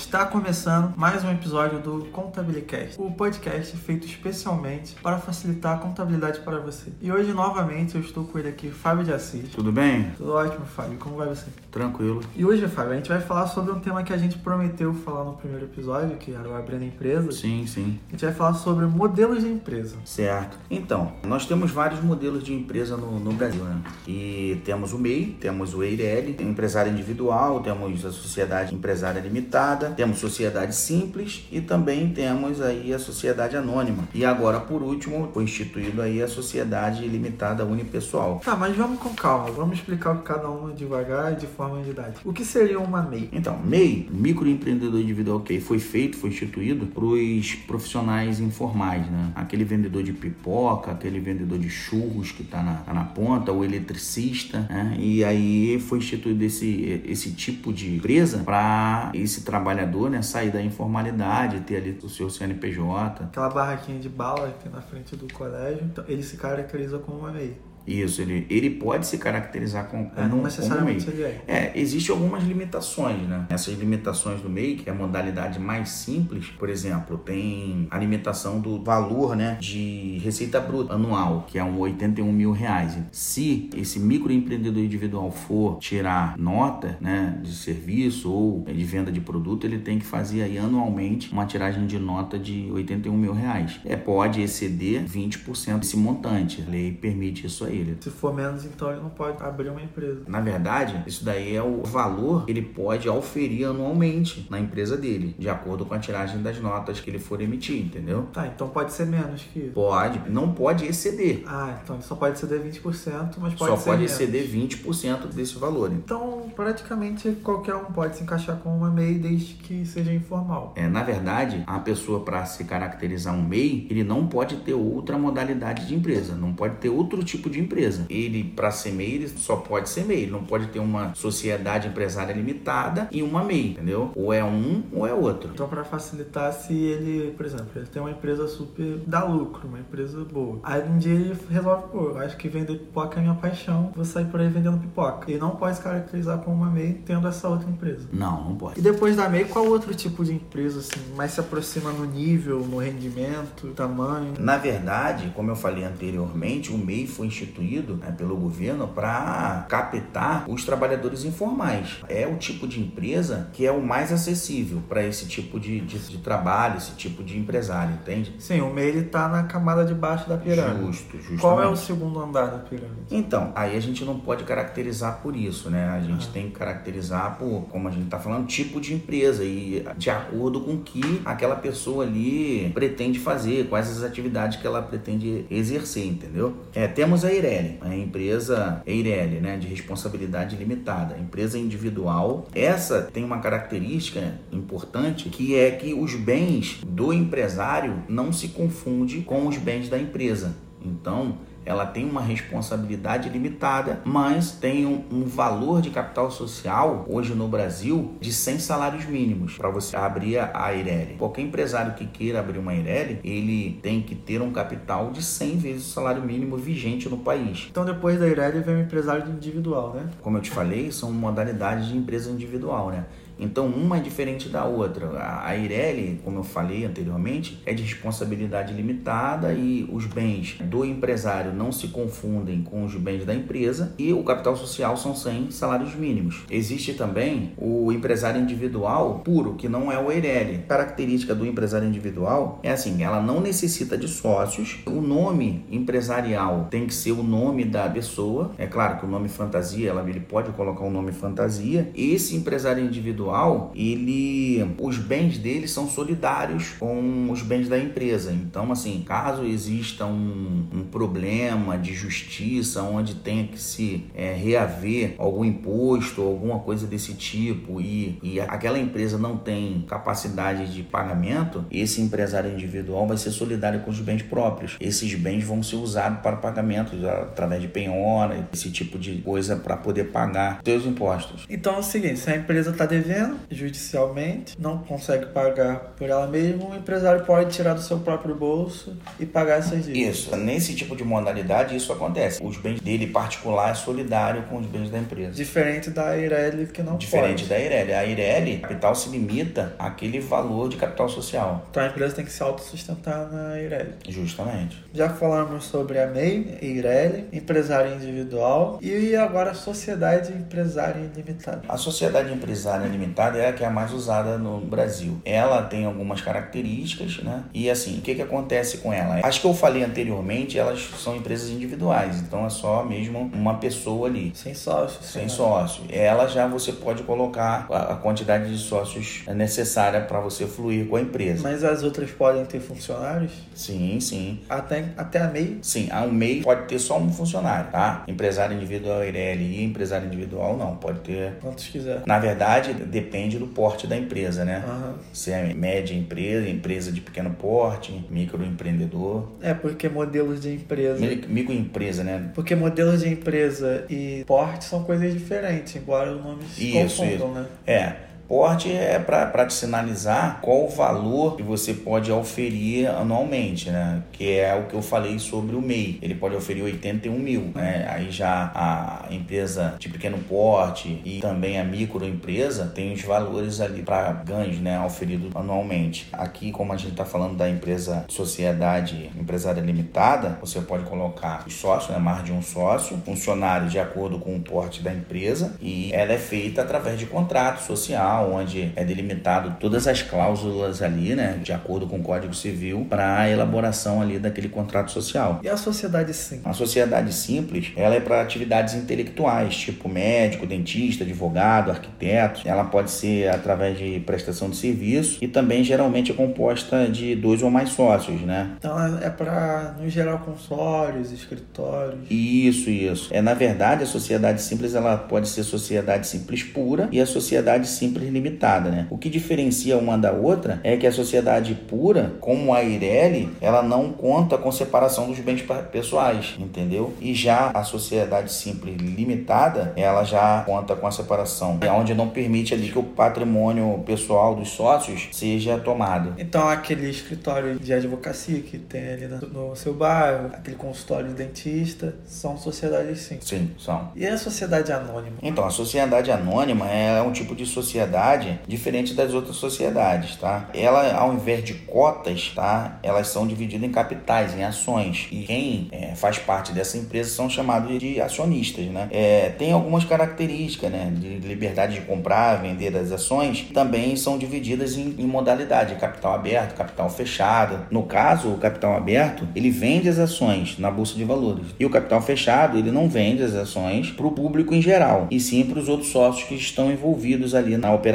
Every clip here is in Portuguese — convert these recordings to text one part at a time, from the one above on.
Está começando mais um episódio do Contabilicast, o podcast feito especialmente para facilitar a contabilidade para você. E hoje, novamente, eu estou com ele aqui, Fábio de Assis. Tudo bem? Tudo ótimo, Fábio. Como vai você? Tranquilo. E hoje, Fábio, a gente vai falar sobre um tema que a gente prometeu falar no primeiro episódio, que era o Abrindo Empresa. Sim, sim. A gente vai falar sobre modelos de empresa. Certo. Então, nós temos vários modelos de empresa no, no Brasil, né? E temos o MEI, temos o EIRELI, empresário individual, temos a sociedade empresária limitada, temos sociedade simples e também temos aí a sociedade anônima. E agora, por último, foi instituído aí a sociedade limitada unipessoal. Tá, mas vamos com calma. Vamos explicar cada uma devagar e de forma didática. O que seria uma MEI? Então, MEI, microempreendedor individual, que foi feito, foi instituído para os profissionais informais, né? Aquele vendedor de pipoca, aquele vendedor de churros que está na, tá na ponta, o eletricista, né? E aí foi instituído esse, esse tipo de empresa para esse trabalhador né, sair da informalidade, ter ali o seu CNPJ. Aquela barraquinha de bala que tem na frente do colégio, então ele se caracteriza como uma MEI. Isso, ele, ele pode se caracterizar como, É, não como necessariamente ele é. Existem algumas limitações, né? Essas limitações do MEI, que é a modalidade mais simples, por exemplo, tem a limitação do valor, né, de receita bruta anual, que é um 81 mil reais. Se esse microempreendedor individual for tirar nota, né, de serviço ou de venda de produto, ele tem que fazer aí anualmente uma tiragem de nota de 81 mil reais. É, pode exceder 20% desse montante. A lei permite isso a ele. Se for menos, então ele não pode abrir uma empresa. Na verdade, isso daí é o valor que ele pode auferir anualmente na empresa dele, de acordo com a tiragem das notas que ele for emitir, entendeu? Tá, então pode ser menos que isso. Pode, não pode exceder. Ah, então ele só pode ceder 20%, mas pode Só ser pode menos. exceder 20% desse valor. Então, praticamente qualquer um pode se encaixar com uma MEI desde que seja informal. É, na verdade, a pessoa para se caracterizar um MEI, ele não pode ter outra modalidade de empresa, não pode ter outro tipo de empresa. Ele, para ser MEI, ele só pode ser MEI, ele não pode ter uma sociedade empresária limitada e uma MEI, entendeu? Ou é um ou é outro. Então, para facilitar, se ele, por exemplo, ele tem uma empresa super dá lucro, uma empresa boa. Aí um dia ele resolve, pô, acho que vender pipoca é minha paixão, vou sair por aí vendendo pipoca. Ele não pode se caracterizar como uma MEI tendo essa outra empresa. Não, não pode. E depois da MEI, qual outro tipo de empresa, assim, mais se aproxima no nível, no rendimento, tamanho? Na verdade, como eu falei anteriormente, o MEI foi instituído né, pelo governo para captar os trabalhadores informais. É o tipo de empresa que é o mais acessível para esse tipo de, de, de trabalho, esse tipo de empresário, entende? Sim, o MEI ele tá na camada de baixo da pirâmide. Justo, justamente. Qual é o segundo andar da pirâmide? Então, aí a gente não pode caracterizar por isso, né? A gente Ah. tem que caracterizar por, como a gente está falando, tipo de empresa e de acordo com o que aquela pessoa ali pretende fazer, quais as atividades que ela pretende exercer, entendeu? É, temos a Eireli, a empresa Eireli, né, de responsabilidade limitada, empresa individual. Essa tem uma característica importante que é que os bens do empresário não se confunde com os bens da empresa. Então, ela tem uma responsabilidade limitada, mas tem um, um valor de capital social hoje no Brasil de 100 salários mínimos para você abrir a Eireli. Qualquer empresário que queira abrir uma Eireli, ele tem que ter um capital de 100 vezes o salário mínimo vigente no país. Então depois da Ireli vem o empresário individual, né? Como eu te falei, são modalidades de empresa individual, né? Então, uma é diferente da outra. A Eireli, como eu falei anteriormente, é de responsabilidade limitada e os bens do empresário não se confundem com os bens da empresa e o capital social são 100 salários mínimos. Existe também o empresário individual puro, que não é o Eireli. A característica do empresário individual é assim, ela não necessita de sócios. O nome empresarial tem que ser o nome da pessoa. É claro que o nome fantasia, ela, ele pode colocar o nome fantasia. Esse empresário individual ele os bens dele são solidários com os bens da empresa. Então, assim, caso exista um, um problema de justiça onde tenha que se é, reaver algum imposto, alguma coisa desse tipo e, e aquela empresa não tem capacidade de pagamento, esse empresário individual vai ser solidário com os bens próprios. Esses bens vão ser usados para pagamento através de penhora, esse tipo de coisa para poder pagar seus impostos. Então é o seguinte, se a empresa está devendo, judicialmente, não consegue pagar por ela mesma, o empresário pode tirar do seu próprio bolso e pagar essas dívidas. Isso, nesse tipo de modalidade isso acontece. Os bens dele particular é solidário com os bens da empresa. Diferente da Ireli que não Diferente pode. da Ireli. A Ireli, capital se limita àquele valor de capital social. Então a empresa tem que se autossustentar na Ireli. Justamente. Já falamos sobre a MEI, Ireli, empresário individual e agora a sociedade empresária limitada. A sociedade empresária limitada é a que é a mais usada no Brasil. Ela tem algumas características, né? E assim, o que, que acontece com ela? As que eu falei anteriormente, elas são empresas individuais, então é só mesmo uma pessoa ali. Sem sócio. Sem sócio. Ela já você pode colocar a quantidade de sócios necessária para você fluir com a empresa. Mas as outras podem ter funcionários? Sim, sim. Até, até a MEI? Sim, a MEI pode ter só um funcionário, tá? Empresário individual IRL e empresário individual não, pode ter. Quantos quiser. Na verdade, depende do porte da empresa, né? Uhum. Se é média empresa, empresa de pequeno porte, microempreendedor. É, porque modelos de empresa. Microempresa, né? Porque modelos de empresa e porte são coisas diferentes, embora o nome se isso, confundam, isso. né? É. Porte é para te sinalizar qual o valor que você pode oferir anualmente, né? Que é o que eu falei sobre o MEI. Ele pode oferir 81 mil, né? Aí já a empresa de pequeno porte e também a microempresa tem os valores ali para ganhos, né? Oferido anualmente. Aqui, como a gente está falando da empresa sociedade empresária limitada, você pode colocar os sócios, né? Mais de um sócio, funcionário de acordo com o porte da empresa e ela é feita através de contrato social onde é delimitado todas as cláusulas ali, né, de acordo com o Código Civil, para a elaboração ali daquele contrato social. E a sociedade simples? A sociedade simples, ela é para atividades intelectuais, tipo médico, dentista, advogado, arquiteto. Ela pode ser através de prestação de serviço e também geralmente é composta de dois ou mais sócios, né? Então é para, no geral, consórcios, escritórios. Isso, isso. É na verdade a sociedade simples ela pode ser sociedade simples pura e a sociedade simples limitada, né? O que diferencia uma da outra é que a sociedade pura, como a Ireli, ela não conta com separação dos bens pessoais, entendeu? E já a sociedade simples limitada, ela já conta com a separação, é onde não permite ali que o patrimônio pessoal dos sócios seja tomado. Então aquele escritório de advocacia que tem ali no seu bairro, aquele consultório de dentista, são sociedades simples. Sim, são. E a sociedade anônima? Então, a sociedade anônima é um tipo de sociedade diferente das outras sociedades, tá? Ela, ao invés de cotas, tá? Elas são divididas em capitais, em ações. E quem é, faz parte dessa empresa são chamados de acionistas, né? É, tem algumas características, né? De liberdade de comprar, vender as ações. Também são divididas em, em modalidade, capital aberto, capital fechado. No caso, o capital aberto, ele vende as ações na bolsa de valores. E o capital fechado, ele não vende as ações para o público em geral, e sim para os outros sócios que estão envolvidos ali na operação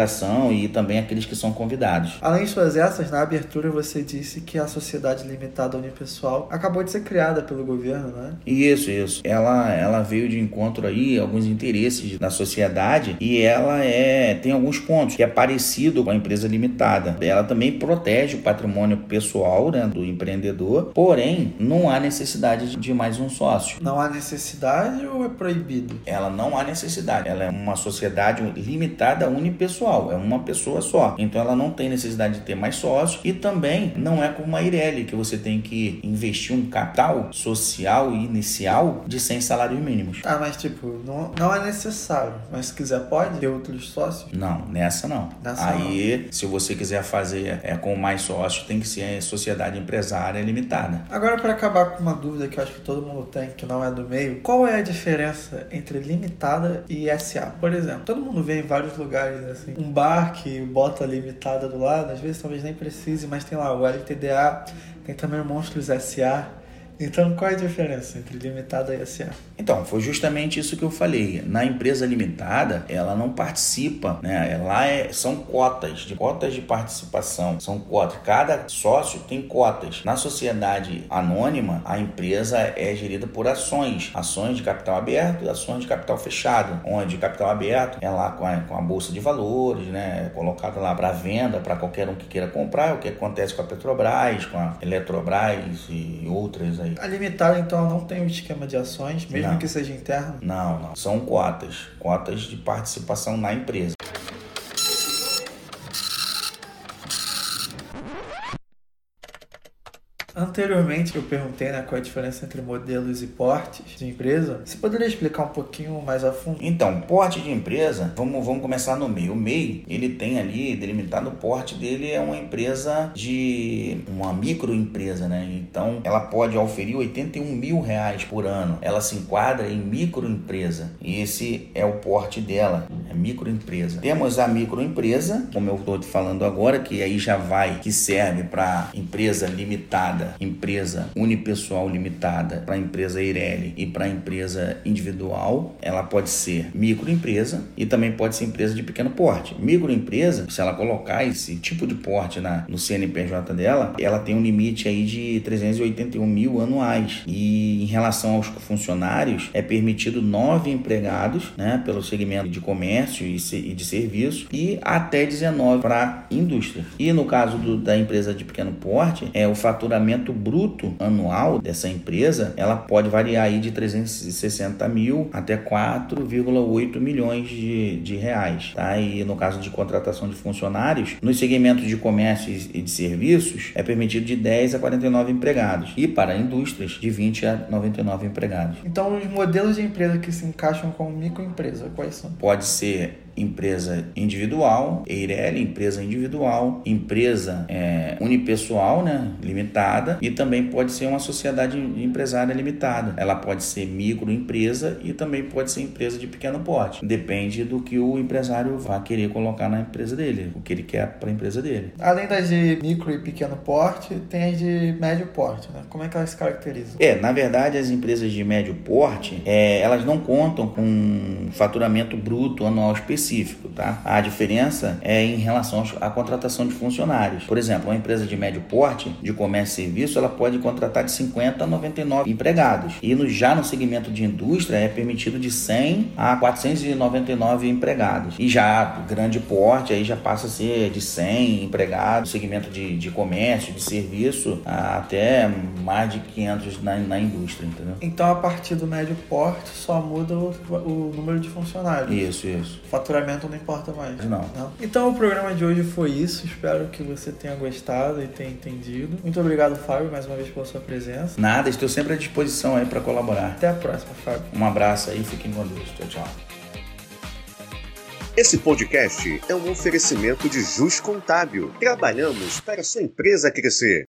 e também aqueles que são convidados. Além de suas essas, na abertura você disse que a sociedade limitada unipessoal acabou de ser criada pelo governo, né? Isso, isso. Ela, ela veio de encontro aí alguns interesses da sociedade e ela é tem alguns pontos que é parecido com a empresa limitada. Ela também protege o patrimônio pessoal né, do empreendedor, porém não há necessidade de mais um sócio. Não há necessidade ou é proibido? Ela não há necessidade. Ela é uma sociedade limitada unipessoal, é uma pessoa só. Então ela não tem necessidade de ter mais sócios e também não é como uma Ireli que você tem que investir um capital social inicial de 100 salários mínimos. Ah, mas tipo, não, não é necessário. Mas se quiser pode ter outros sócios? Não, nessa não. Nessa Aí, não. se você quiser fazer é, com mais sócios, tem que ser sociedade empresária limitada. Agora, para acabar com uma dúvida que eu acho que todo mundo tem, que não é do meio, qual é a diferença entre limitada e SA? Por exemplo, todo mundo vê em vários lugares assim, um bar que bota limitada do lado, às vezes talvez nem precise, mas tem lá o LTDA, tem também o Monstros SA. Então, qual é a diferença entre limitada e SA? Então, foi justamente isso que eu falei. Na empresa limitada, ela não participa, né? Lá é, são cotas, de cotas de participação, são cotas. Cada sócio tem cotas. Na sociedade anônima, a empresa é gerida por ações, ações de capital aberto ações de capital fechado, onde capital aberto é lá com a, com a bolsa de valores, né? É colocado lá para venda para qualquer um que queira comprar, o que acontece com a Petrobras, com a Eletrobras e outras aí. A limitada, então, não tem um esquema de ações, mesmo Não. que seja interno? Não, não. São cotas. Cotas de participação na empresa. Anteriormente eu perguntei né, qual é a diferença entre modelos e portes de empresa. Você poderia explicar um pouquinho mais a fundo? Então, porte de empresa, vamos, vamos começar no MEI. O MEI, ele tem ali delimitado o porte dele é uma empresa de uma microempresa, né? Então, ela pode oferir 81 mil reais por ano. Ela se enquadra em microempresa. E esse é o porte dela, é microempresa. Temos a microempresa, como eu estou falando agora, que aí já vai, que serve para empresa limitada, empresa unipessoal limitada, para empresa Eireli e para empresa individual. Ela pode ser microempresa e também pode ser empresa de pequeno porte. Microempresa, se ela colocar esse tipo de porte na, no CNPJ dela, ela tem um limite aí de 381 mil anuais. E em relação aos funcionários, é permitido nove empregados, né, pelo segmento de comércio e, e de serviço e até 19 para indústria. E no caso do, da empresa de pequeno porte, é o faturamento bruto anual dessa empresa, ela pode variar aí de 360 mil até 4,8 milhões de, de reais, tá? E no caso de contratação de funcionários, nos segmentos de comércio e de serviços, é permitido de 10 a 49 empregados e para indústrias de 20 a 99 empregados. Então, os modelos de empresa que se encaixam como microempresa, quais são? Pode ser see it. Empresa individual, Eireli, empresa individual, empresa é, unipessoal, né, limitada, e também pode ser uma sociedade empresária limitada. Ela pode ser microempresa e também pode ser empresa de pequeno porte. Depende do que o empresário vai querer colocar na empresa dele, o que ele quer para a empresa dele. Além das de micro e pequeno porte, tem as de médio porte, né? Como é que elas se caracterizam? É, na verdade, as empresas de médio porte, é, elas não contam com faturamento bruto anual específico específico, tá? A diferença é em relação à contratação de funcionários. Por exemplo, uma empresa de médio porte, de comércio e serviço, ela pode contratar de 50 a 99 empregados. E no, já no segmento de indústria é permitido de 100 a 499 empregados. E já grande porte aí já passa a ser de 100 empregados, segmento de, de comércio, de serviço, até mais de 500 na, na indústria, entendeu? Então, a partir do médio porte, só muda o, o número de funcionários. Isso, isso. Faturamento não importa mais. Não. não. Então o programa de hoje foi isso. Espero que você tenha gostado e tenha entendido. Muito obrigado, Fábio, mais uma vez pela sua presença. Nada, estou sempre à disposição aí para colaborar. Até a próxima, Fábio. Um abraço aí, fiquem com Deus. Tchau, tchau. Esse podcast é um oferecimento de Jus Contábil. Trabalhamos para sua empresa crescer.